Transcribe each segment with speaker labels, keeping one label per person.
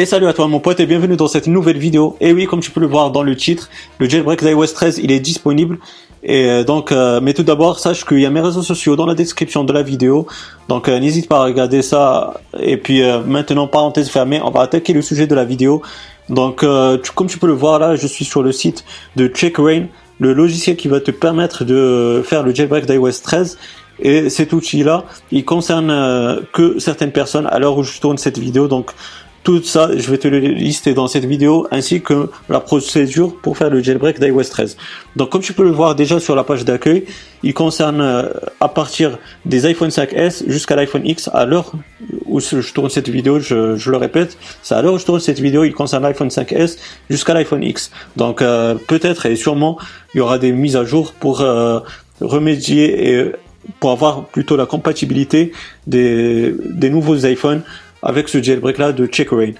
Speaker 1: Et salut à toi mon pote et bienvenue dans cette nouvelle vidéo. Et oui, comme tu peux le voir dans le titre, le jailbreak d'iOS 13 il est disponible. Et euh, donc, euh, mais tout d'abord, sache qu'il y a mes réseaux sociaux dans la description de la vidéo. Donc euh, n'hésite pas à regarder ça. Et puis maintenant, parenthèse fermée, on va attaquer le sujet de la vidéo. Donc, comme tu peux le voir là, je suis sur le site de CheckRain, le logiciel qui va te permettre de faire le jailbreak d'iOS 13. Et cet outil-là, il concerne que certaines personnes à l'heure où je tourne cette vidéo. Donc, tout ça, je vais te le lister dans cette vidéo, ainsi que la procédure pour faire le jailbreak d'iOS 13. Donc, comme tu peux le voir déjà sur la page d'accueil, il concerne euh, à partir des iPhone 5S jusqu'à l'iPhone X. À l'heure où je tourne cette vidéo, je, le répète, c'est à l'heure où je tourne cette vidéo, il concerne l'iPhone 5S jusqu'à l'iPhone X. Donc, euh, peut-être et sûrement, il y aura des mises à jour pour euh, remédier et pour avoir plutôt la compatibilité des, des nouveaux iPhones avec ce jailbreak là de Checkerain.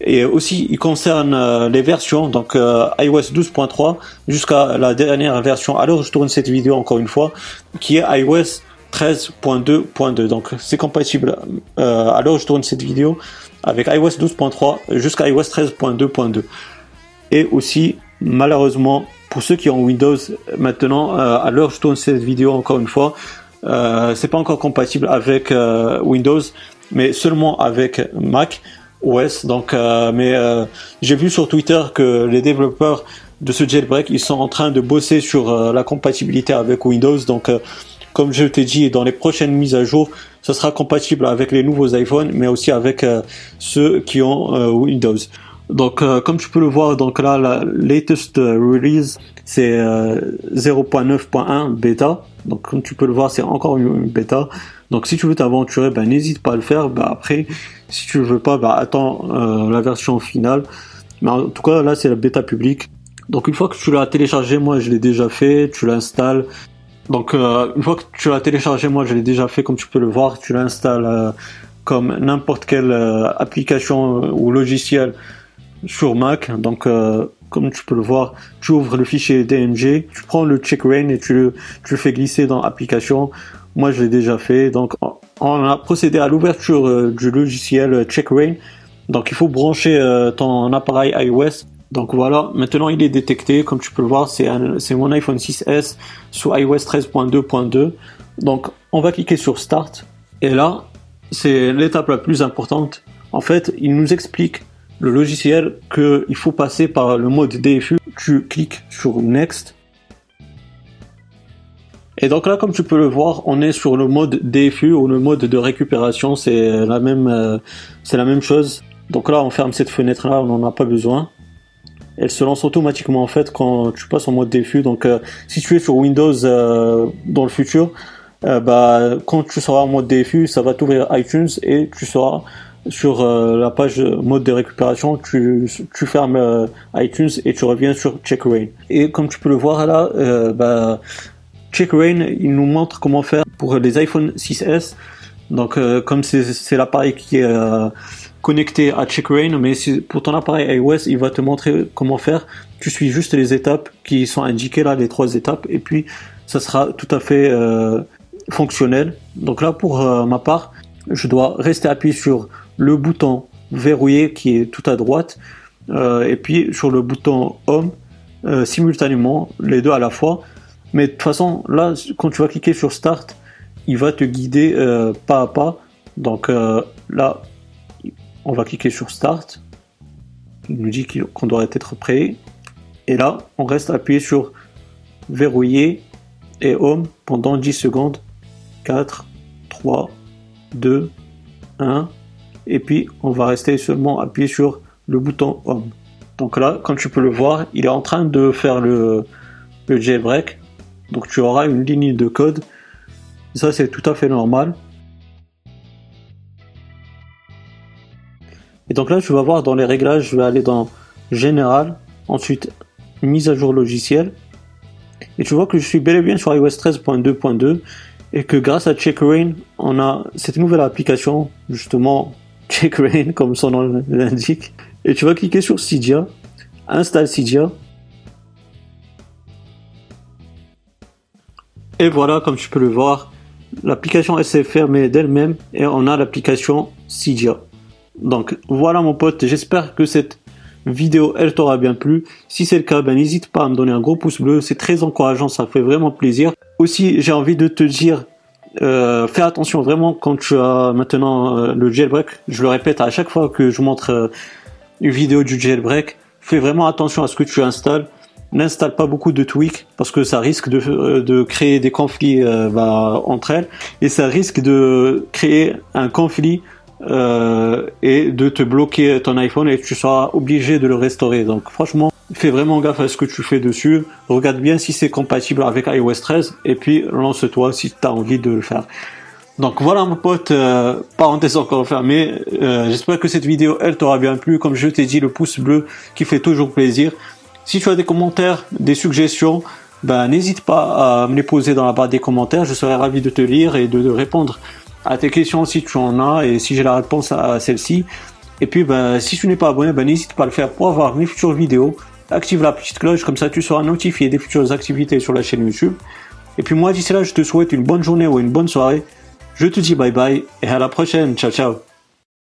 Speaker 1: Et aussi, il concerne euh, les versions, donc euh, iOS 12.3 jusqu'à la dernière version. Alors, je tourne cette vidéo encore une fois, qui est iOS 13.2.2. Donc, c'est compatible. Euh, alors, je tourne cette vidéo avec iOS 12.3 jusqu'à iOS 13.2.2. Et aussi, malheureusement, pour ceux qui ont Windows maintenant, à l'heure je tourne cette vidéo encore une fois, c'est pas encore compatible avec Windows mais seulement avec Mac OS. Donc, euh, mais euh, j'ai vu sur Twitter que les développeurs de ce jailbreak, ils sont en train de bosser sur euh, la compatibilité avec Windows. Donc, comme je t'ai dit, dans les prochaines mises à jour, ce sera compatible avec les nouveaux iPhones, mais aussi avec ceux qui ont Windows. Donc, comme tu peux le voir, donc là, la latest release, c'est 0.9.1 bêta. Donc, comme tu peux le voir, c'est encore une bêta. Donc si tu veux t'aventurer, ben n'hésite pas à le faire. Ben, après, si tu veux pas, ben, attends euh, la version finale. Mais en tout cas, là c'est la bêta publique. Donc une fois que tu l'as téléchargé, moi je l'ai déjà fait, tu l'installes. Donc euh, une fois que tu l'as téléchargé, moi je l'ai déjà fait, comme tu peux le voir, tu l'installes euh, comme n'importe quelle application ou logiciel sur Mac. Donc comme tu peux le voir, tu ouvres le fichier DMG, tu prends le check rain et tu le, tu fais glisser dans application. Moi, je l'ai déjà fait. Donc, on a procédé à l'ouverture euh, du logiciel CheckRain. Donc, il faut brancher euh, ton appareil iOS. Donc voilà, maintenant il est détecté. Comme tu peux le voir, c'est mon iPhone 6S sous iOS 13.2.2. Donc, on va cliquer sur Start. Et là, c'est l'étape la plus importante. En fait, il nous explique le logiciel qu'il faut passer par le mode DFU. Tu cliques sur Next et donc là, comme tu peux le voir, on est sur le mode DFU ou le mode de récupération. C'est la même, euh, c'est la même chose. Donc là, on ferme cette fenêtre-là, on n'en a pas besoin. Elle se lance automatiquement en fait quand tu passes en mode DFU. Donc euh, si tu es sur Windows euh, dans le futur, bah quand tu seras en mode DFU, ça va t'ouvrir iTunes et tu seras sur la page mode de récupération, tu, tu fermes iTunes et tu reviens sur CheckRain. Et comme tu peux le voir là, bah, CheckRain, il nous montre comment faire pour les iPhone 6S. Donc, euh, comme c'est l'appareil qui est euh, connecté à CheckRain, mais pour ton appareil iOS, il va te montrer comment faire. Tu suis juste les étapes qui sont indiquées là, les trois étapes, et puis ça sera tout à fait euh, fonctionnel. Donc là, pour ma part, je dois rester appuyé sur le bouton verrouillé qui est tout à droite, et puis sur le bouton Home simultanément, les deux à la fois. Mais de toute façon, là, quand tu vas cliquer sur Start, il va te guider euh, pas à pas. Donc euh, là, on va cliquer sur Start. Il nous dit qu'on doit être prêt. Et là, on reste appuyé sur Verrouiller et Home pendant 10 secondes. 4, 3, 2, 1. Et puis, on va rester seulement appuyé sur le bouton Home. Donc là, comme tu peux le voir, il est en train de faire le, le jailbreak. Donc tu auras une ligne de code. Ça c'est tout à fait normal. Et donc là je vais voir dans les réglages, je vais aller dans Général, ensuite mise à jour logiciel. Et tu vois que je suis bel et bien sur iOS 13.2.2 et que grâce à CheckRain, on a cette nouvelle application, justement CheckRain comme son nom l'indique. Et tu vas cliquer sur Cydia, installe Cydia Et voilà, comme tu peux le voir, l'application s'est fermée d'elle-même et on a l'application Cydia. Donc voilà mon pote, j'espère que cette vidéo elle t'aura bien plu. Si c'est le cas, ben n'hésite pas à me donner un gros pouce bleu, c'est très encourageant, ça fait vraiment plaisir. Aussi, j'ai envie de te dire, euh, fais attention vraiment quand tu as maintenant euh, le jailbreak. Je le répète à chaque fois que je montre euh, une vidéo du jailbreak, fais vraiment attention à ce que tu installes. N'installe pas beaucoup de tweaks parce que ça risque de, euh, créer des conflits bah, entre elles et ça risque de créer un conflit et de te bloquer ton iPhone et tu seras obligé de le restaurer. Donc franchement, fais vraiment gaffe à ce que tu fais dessus. Regarde bien si c'est compatible avec iOS 13 et puis lance-toi si tu as envie de le faire. Donc voilà mon pote, euh, parenthèse encore fermée, euh, j'espère que cette vidéo elle t'aura bien plu, comme je t'ai dit le pouce bleu qui fait toujours plaisir. Si tu as des commentaires, des suggestions, ben n'hésite pas à me les poser dans la barre des commentaires, je serai ravi de te lire et de répondre à tes questions si tu en as et si j'ai la réponse à celle-ci. Et puis, ben, si tu n'es pas abonné, ben, n'hésite pas à le faire pour avoir mes futures vidéos. Active la petite cloche, comme ça tu seras notifié des futures activités sur la chaîne YouTube. Et puis moi, d'ici là, je te souhaite une bonne journée ou une bonne soirée. Je te dis bye bye et à la prochaine. Ciao, ciao.